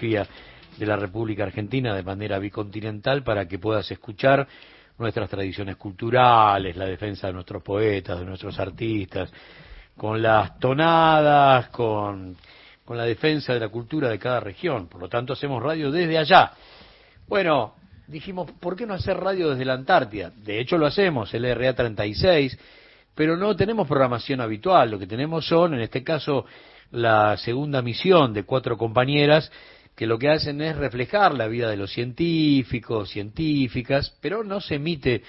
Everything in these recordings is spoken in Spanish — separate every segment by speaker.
Speaker 1: de la República Argentina de manera bicontinental para que puedas escuchar nuestras tradiciones culturales, la defensa de nuestros poetas, de nuestros artistas, con las tonadas, con, con la defensa de la cultura de cada región. Por lo tanto, hacemos radio desde allá. Bueno, dijimos, ¿por qué no hacer radio desde la Antártida? De hecho, lo hacemos, el RA 36, pero no tenemos programación habitual. Lo que tenemos son, en este caso, la segunda misión de cuatro compañeras que lo que hacen es reflejar la vida de los científicos, científicas, pero no se emite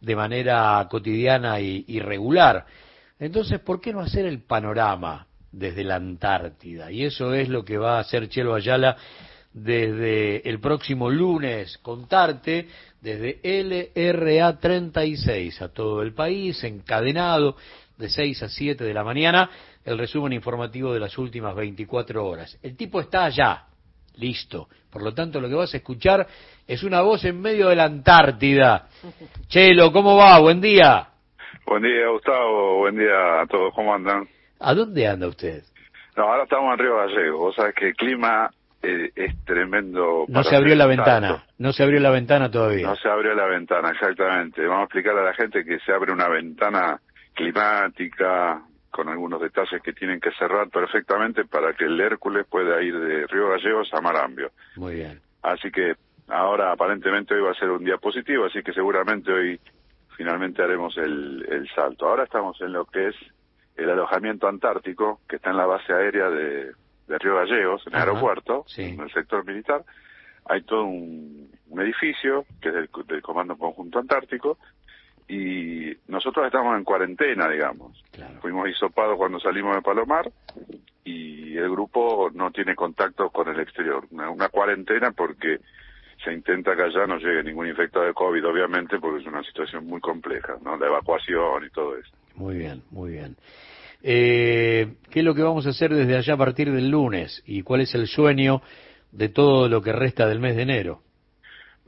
Speaker 1: de manera cotidiana y, regular. Entonces, ¿por qué no hacer el panorama desde la Antártida? Y eso es lo que va a hacer Chelo Ayala desde el próximo lunes, contarte desde LRA 36 a todo el país, encadenado de 6 a 7 de la mañana, el resumen informativo de las últimas 24 horas. El tipo está allá, Listo. Por lo tanto, lo que vas a escuchar es una voz en medio de la Antártida. Chelo, ¿cómo va? Buen día.
Speaker 2: Buen día, Gustavo. Buen día a todos. ¿Cómo andan?
Speaker 1: ¿A dónde anda usted?
Speaker 2: No, ahora estamos en Río Gallego. Vos sabés que el clima eh, es tremendo.
Speaker 1: No se abrió la ventana. No se abrió la ventana todavía.
Speaker 2: No se abrió la ventana, exactamente. Vamos a explicar a la gente que se abre una ventana climática, con algunos detalles que tienen que cerrar perfectamente para que el Hércules pueda ir de Río Gallegos a Marambio.
Speaker 1: Muy bien.
Speaker 2: Así que ahora aparentemente hoy va a ser un día positivo, así que seguramente hoy finalmente haremos el, el salto. Ahora estamos en lo que es el alojamiento antártico, que está en la base aérea de, de Río Gallegos, en el aeropuerto, en el sector militar. Hay todo un, edificio, que es del, del Comando Conjunto Antártico, y nosotros estamos en cuarentena, digamos. Fuimos hisopados cuando salimos de Palomar y el grupo no tiene contacto con el exterior. Una, cuarentena porque se intenta que allá no llegue ningún infectado de COVID, obviamente, porque es una situación muy compleja, ¿no? La evacuación y todo eso.
Speaker 1: Muy bien, muy bien. Eh, ¿Qué es lo que vamos a hacer desde allá a partir del lunes? ¿Y cuál es el sueño de todo lo que resta del mes de enero?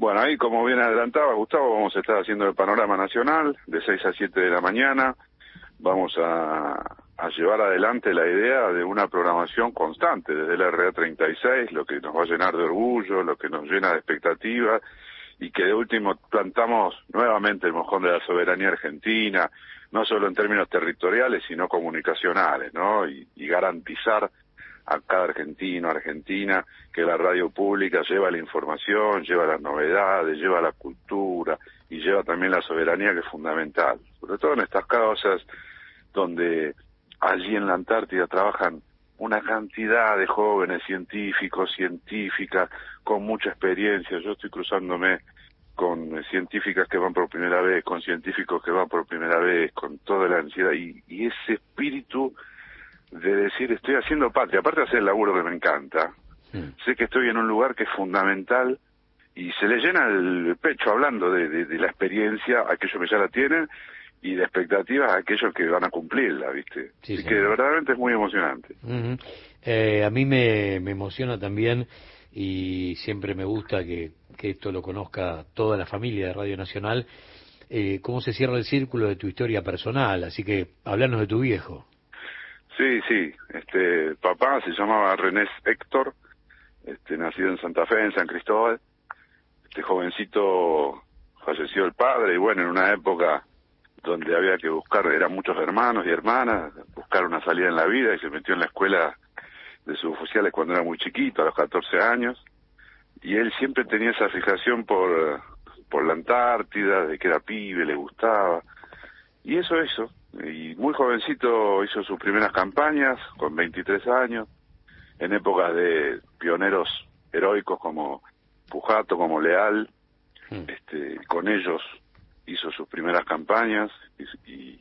Speaker 2: Bueno, ahí como bien adelantaba Gustavo, vamos a estar haciendo el panorama nacional de 6 a 7 de la mañana. Vamos a, llevar adelante la idea de una programación constante desde la RA36, lo que nos va a llenar de orgullo, lo que nos llena de expectativas y que de último plantamos nuevamente el mojón de la soberanía argentina, no solo en términos territoriales, sino comunicacionales, ¿no? Y, y garantizar a cada argentino, argentina, que la radio pública lleva la información, lleva las novedades, lleva la cultura y lleva también la soberanía que es fundamental. Sobre todo en estas causas donde allí en la Antártida trabajan una cantidad de jóvenes científicos, científicas, con mucha experiencia. Yo estoy cruzándome con científicas que van por primera vez, con científicos que van por primera vez, con toda la ansiedad y, y ese espíritu de decir estoy haciendo patria, aparte de hacer el laburo que me encanta, sé que estoy en un lugar que es fundamental y se le llena el pecho hablando de, la experiencia a aquellos que ya la tienen y de expectativas a aquellos que van a cumplirla, ¿viste? Sí, Así que verdaderamente es muy emocionante.
Speaker 1: eh, a mí me, me emociona también y siempre me gusta que, que esto lo conozca toda la familia de Radio Nacional, eh, cómo se cierra el círculo de tu historia personal. Así que háblanos de tu viejo.
Speaker 2: Sí, sí. Este, papá se llamaba René Héctor, este, nacido en Santa Fe, en San Cristóbal. Este jovencito falleció el padre y bueno, en una época donde había que buscar, eran muchos hermanos y hermanas, buscar una salida en la vida y se metió en la escuela de suboficiales cuando era muy chiquito, a los 14 años. Y él siempre tenía esa fijación por, por la Antártida, de que era pibe, le gustaba. Y eso, eso, y muy jovencito hizo sus primeras campañas, con 23 años, en épocas de pioneros heroicos como Pujato, como Leal, hmm. este, con ellos hizo sus primeras campañas y,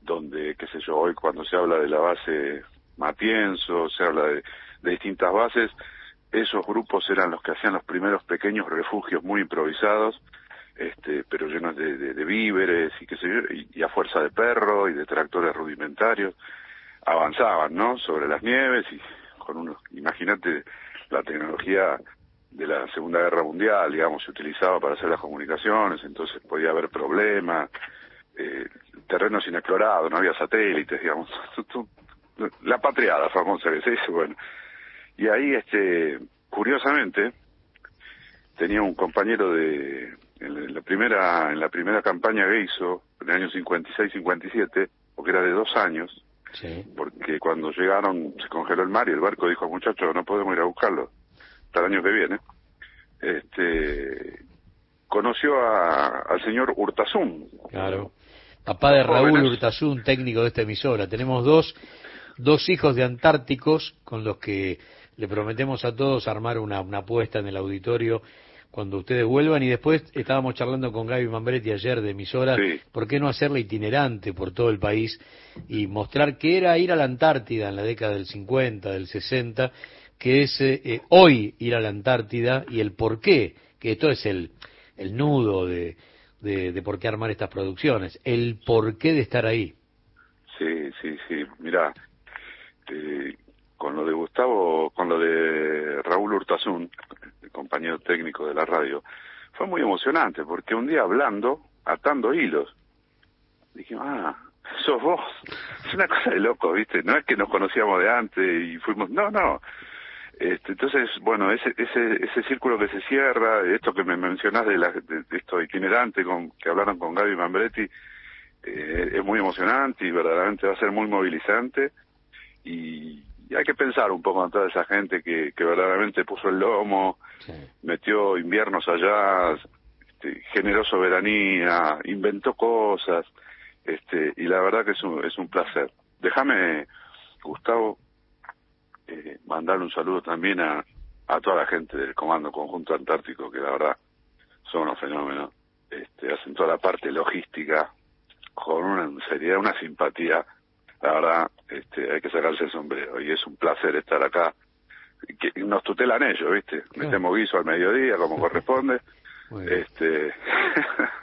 Speaker 2: donde, qué sé yo, hoy cuando se habla de la base Matienzo, se habla de, de distintas bases, esos grupos eran los que hacían los primeros pequeños refugios muy improvisados este, pero llenas de, de, víveres y qué sé yo, y, a fuerza de perro y de tractores rudimentarios, avanzaban, ¿no? Sobre las nieves y con unos, imagínate la tecnología de la Segunda Guerra Mundial, digamos, se utilizaba para hacer las comunicaciones, entonces podía haber problemas, eh, terrenos inexplorados, no había satélites, digamos, la patriada famosa que se dice, bueno. Y ahí, este, curiosamente, tenía un compañero de en la primera en la primera campaña que hizo en el año 56-57 porque era de dos años porque cuando llegaron se congeló el mar y el barco dijo muchachos no podemos ir a buscarlo hasta el año que viene este conoció a, al señor Hurtasun
Speaker 1: claro. Papá de Raúl Hurtasun técnico de esta emisora. Tenemos dos dos hijos de antárticos con los que le prometemos a todos armar una, una apuesta en el auditorio cuando ustedes vuelvan y después estábamos charlando con Gaby Mambretti ayer de emisoras, ¿por qué no hacerla itinerante por todo el país y mostrar qué era ir a la Antártida en la década del 50, del 60, que es eh, eh, hoy ir a la Antártida y el por qué, que esto es el, el nudo de, de, por qué armar estas producciones, el por qué de estar ahí.
Speaker 2: Sí, sí, sí, mira, eh, con lo de Gustavo, con lo de Raúl Hurtasun, técnico de la radio, fue muy emocionante porque un día hablando, atando hilos, dije, ah, sos vos. Es una cosa de loco, ¿viste? No es que nos conocíamos de antes y fuimos, no, no. Este, entonces, bueno, ese, ese, ese círculo que se cierra, esto que me mencionás de, la, de, esto itinerante con, que hablaron con Gaby Mambretti, eh, es muy emocionante y verdaderamente va a ser muy movilizante y, y hay que pensar un poco en toda esa gente que, que verdaderamente puso el lomo, metió inviernos allá, este, generó soberanía, inventó cosas, este, y la verdad que es un, es un placer. Déjame, Gustavo, eh, mandarle un saludo también a, a toda la gente del Comando Conjunto Antártico, que la verdad son unos fenómenos, este, hacen toda la parte logística con una seriedad, una simpatía la verdad, este, hay que sacarse el sombrero y es un placer estar acá. Que nos tutelan ellos, ¿viste? Metemos guiso al mediodía como corresponde. Este,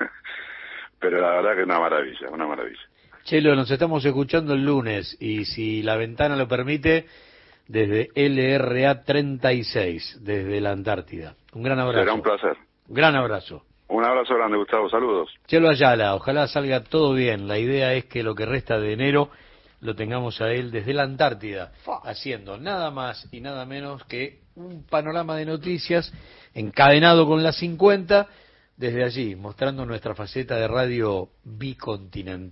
Speaker 2: pero la verdad que es una maravilla, una maravilla.
Speaker 1: Chelo, nos estamos escuchando el lunes y si la ventana lo permite, desde LRA 36, desde la Antártida. Un gran abrazo.
Speaker 2: Será un placer.
Speaker 1: Un gran abrazo.
Speaker 2: Un abrazo grande, Gustavo. Saludos.
Speaker 1: Chelo Ayala, ojalá salga todo bien. La idea es que lo que resta de enero lo tengamos a él desde la Antártida, haciendo nada más y nada menos que un panorama de noticias encadenado con las 50, desde allí, mostrando nuestra faceta de radio bicontinental.